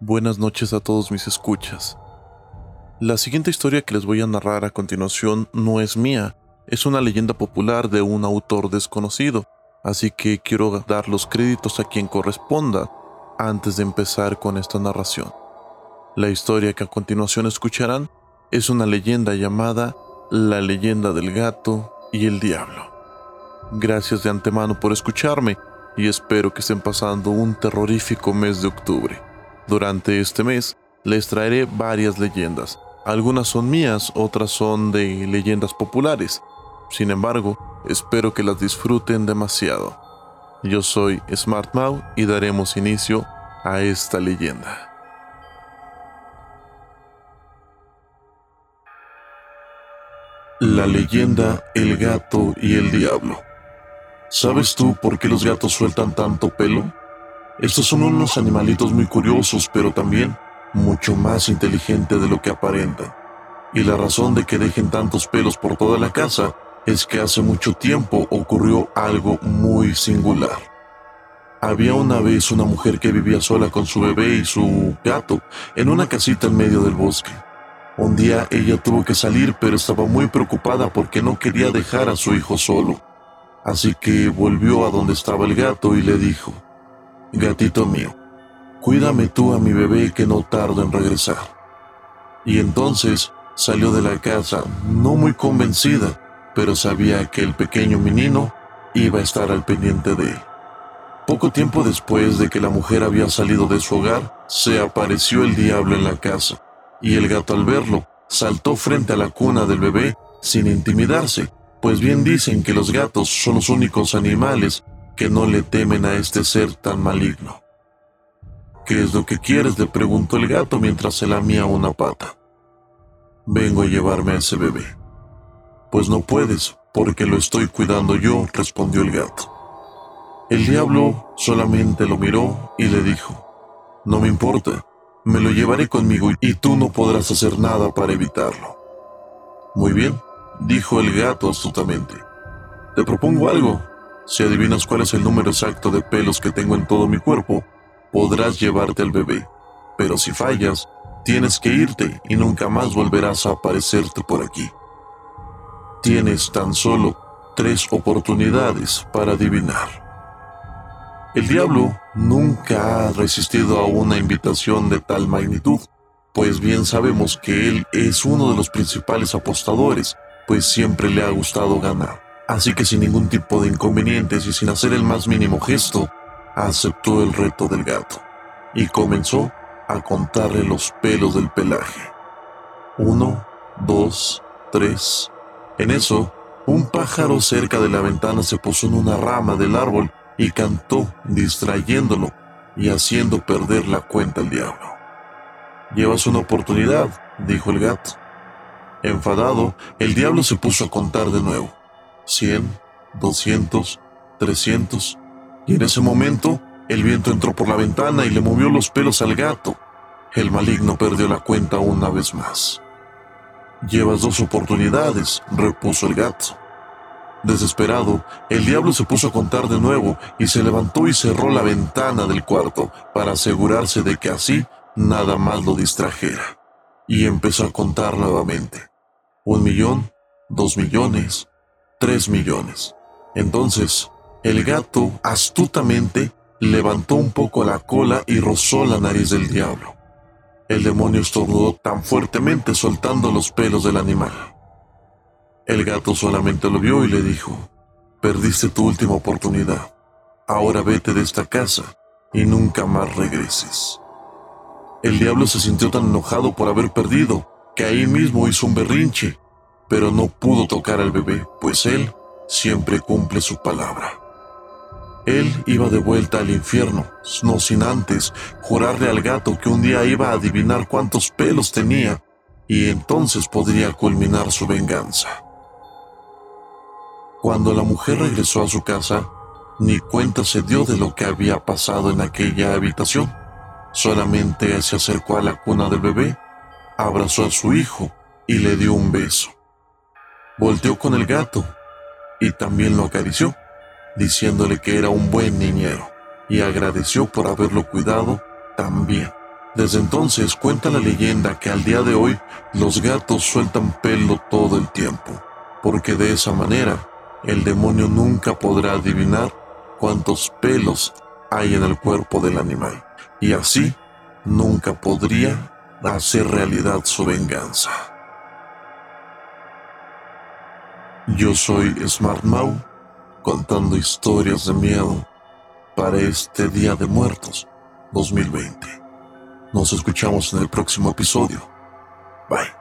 Buenas noches a todos mis escuchas. La siguiente historia que les voy a narrar a continuación no es mía, es una leyenda popular de un autor desconocido, así que quiero dar los créditos a quien corresponda antes de empezar con esta narración. La historia que a continuación escucharán es una leyenda llamada La leyenda del gato y el diablo. Gracias de antemano por escucharme y espero que estén pasando un terrorífico mes de octubre. Durante este mes les traeré varias leyendas, algunas son mías, otras son de leyendas populares. Sin embargo, espero que las disfruten demasiado. Yo soy Smart Mau y daremos inicio a esta leyenda. La leyenda El gato y el diablo. ¿Sabes tú por qué los gatos sueltan tanto pelo? Estos son unos animalitos muy curiosos, pero también mucho más inteligente de lo que aparentan. Y la razón de que dejen tantos pelos por toda la casa es que hace mucho tiempo ocurrió algo muy singular. Había una vez una mujer que vivía sola con su bebé y su gato en una casita en medio del bosque. Un día ella tuvo que salir pero estaba muy preocupada porque no quería dejar a su hijo solo. Así que volvió a donde estaba el gato y le dijo, Gatito mío, Cuídame tú a mi bebé que no tardo en regresar. Y entonces salió de la casa, no muy convencida, pero sabía que el pequeño menino iba a estar al pendiente de él. Poco tiempo después de que la mujer había salido de su hogar, se apareció el diablo en la casa, y el gato al verlo saltó frente a la cuna del bebé sin intimidarse, pues bien dicen que los gatos son los únicos animales que no le temen a este ser tan maligno. ¿Qué es lo que quieres? le preguntó el gato mientras se lamía una pata. Vengo a llevarme a ese bebé. Pues no puedes, porque lo estoy cuidando yo, respondió el gato. El diablo solamente lo miró y le dijo, No me importa, me lo llevaré conmigo y tú no podrás hacer nada para evitarlo. Muy bien, dijo el gato astutamente. Te propongo algo. Si adivinas cuál es el número exacto de pelos que tengo en todo mi cuerpo, podrás llevarte al bebé, pero si fallas, tienes que irte y nunca más volverás a aparecerte por aquí. Tienes tan solo tres oportunidades para adivinar. El diablo nunca ha resistido a una invitación de tal magnitud, pues bien sabemos que él es uno de los principales apostadores, pues siempre le ha gustado ganar. Así que sin ningún tipo de inconvenientes y sin hacer el más mínimo gesto, aceptó el reto del gato y comenzó a contarle los pelos del pelaje. Uno, dos, tres. En eso, un pájaro cerca de la ventana se posó en una rama del árbol y cantó, distrayéndolo y haciendo perder la cuenta al diablo. Llevas una oportunidad, dijo el gato. Enfadado, el diablo se puso a contar de nuevo. Cien, doscientos, trescientos. Y en ese momento, el viento entró por la ventana y le movió los pelos al gato. El maligno perdió la cuenta una vez más. Llevas dos oportunidades, repuso el gato. Desesperado, el diablo se puso a contar de nuevo y se levantó y cerró la ventana del cuarto para asegurarse de que así nada más lo distrajera. Y empezó a contar nuevamente. Un millón, dos millones, tres millones. Entonces, el gato astutamente levantó un poco la cola y rozó la nariz del diablo. El demonio estornudó tan fuertemente soltando los pelos del animal. El gato solamente lo vio y le dijo, perdiste tu última oportunidad. Ahora vete de esta casa y nunca más regreses. El diablo se sintió tan enojado por haber perdido que ahí mismo hizo un berrinche, pero no pudo tocar al bebé, pues él siempre cumple su palabra. Él iba de vuelta al infierno, no sin antes jurarle al gato que un día iba a adivinar cuántos pelos tenía y entonces podría culminar su venganza. Cuando la mujer regresó a su casa, ni cuenta se dio de lo que había pasado en aquella habitación. Solamente se acercó a la cuna del bebé, abrazó a su hijo y le dio un beso. Volteó con el gato y también lo acarició, diciéndole que era un buen niñero y agradeció por haberlo cuidado también. Desde entonces cuenta la leyenda que al día de hoy los gatos sueltan pelo todo el tiempo, porque de esa manera el demonio nunca podrá adivinar cuántos pelos hay en el cuerpo del animal, y así nunca podría hacer realidad su venganza. Yo soy Smart contando historias de miedo para este Día de Muertos 2020. Nos escuchamos en el próximo episodio. Bye.